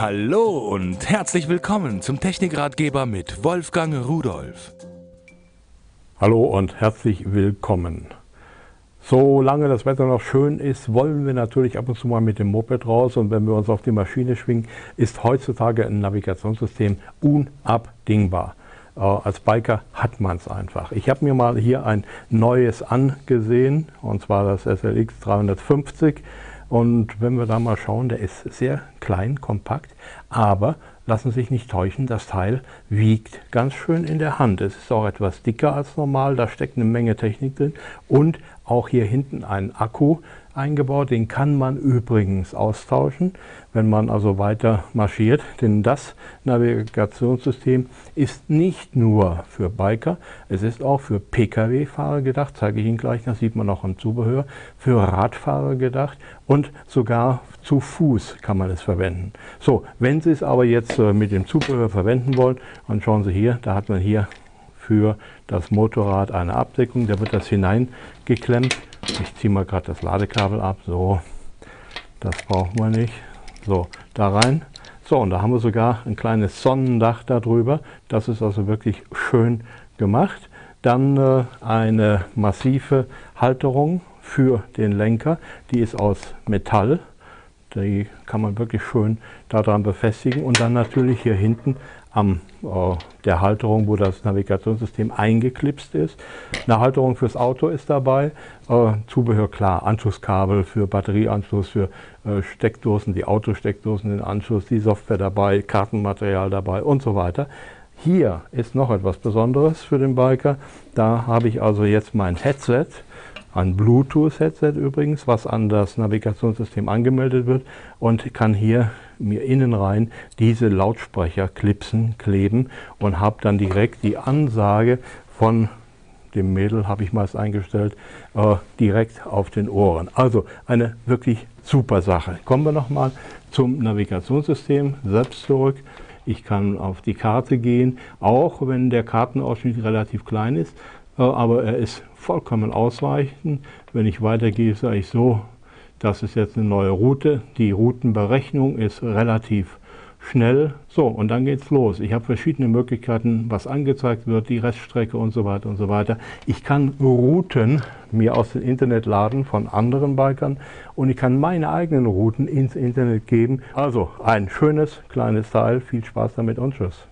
Hallo und herzlich willkommen zum Technikratgeber mit Wolfgang Rudolf. Hallo und herzlich willkommen. Solange das Wetter noch schön ist, wollen wir natürlich ab und zu mal mit dem Moped raus und wenn wir uns auf die Maschine schwingen, ist heutzutage ein Navigationssystem unabdingbar. Äh, als Biker hat man es einfach. Ich habe mir mal hier ein neues angesehen und zwar das SLX 350 und wenn wir da mal schauen, der ist sehr klein, kompakt, aber lassen sich nicht täuschen, das Teil wiegt ganz schön in der Hand. Es ist auch etwas dicker als normal, da steckt eine Menge Technik drin und auch hier hinten ein Akku eingebaut. Den kann man übrigens austauschen, wenn man also weiter marschiert. Denn das Navigationssystem ist nicht nur für Biker, es ist auch für Pkw-Fahrer gedacht, zeige ich Ihnen gleich, das sieht man auch am Zubehör, für Radfahrer gedacht und sogar zu Fuß kann man es verwenden. So, wenn Sie es aber jetzt mit dem Zubehör verwenden wollen, dann schauen Sie hier, da hat man hier für das Motorrad eine Abdeckung, da wird das hineingeklemmt ich ziehe mal gerade das Ladekabel ab. So, das brauchen wir nicht. So, da rein. So, und da haben wir sogar ein kleines Sonnendach darüber. Das ist also wirklich schön gemacht. Dann äh, eine massive Halterung für den Lenker. Die ist aus Metall. Die kann man wirklich schön daran befestigen. Und dann natürlich hier hinten am äh, der Halterung, wo das Navigationssystem eingeklipst ist. Eine Halterung fürs Auto ist dabei. Äh, Zubehör klar, Anschlusskabel für Batterieanschluss, für äh, Steckdosen, die Autosteckdosen in Anschluss, die Software dabei, Kartenmaterial dabei und so weiter. Hier ist noch etwas Besonderes für den Biker. Da habe ich also jetzt mein Headset ein Bluetooth-Headset übrigens, was an das Navigationssystem angemeldet wird und kann hier mir innen rein diese Lautsprecher klipsen, kleben und habe dann direkt die Ansage von dem Mädel, habe ich meist eingestellt, äh, direkt auf den Ohren. Also eine wirklich super Sache. Kommen wir nochmal zum Navigationssystem selbst zurück. Ich kann auf die Karte gehen, auch wenn der Kartenausschnitt relativ klein ist, aber er ist vollkommen ausreichend. Wenn ich weitergehe, sage ich so, das ist jetzt eine neue Route. Die Routenberechnung ist relativ schnell. So, und dann geht's los. Ich habe verschiedene Möglichkeiten, was angezeigt wird, die Reststrecke und so weiter und so weiter. Ich kann Routen mir aus dem Internet laden von anderen Bikern und ich kann meine eigenen Routen ins Internet geben. Also ein schönes kleines Teil. Viel Spaß damit und tschüss.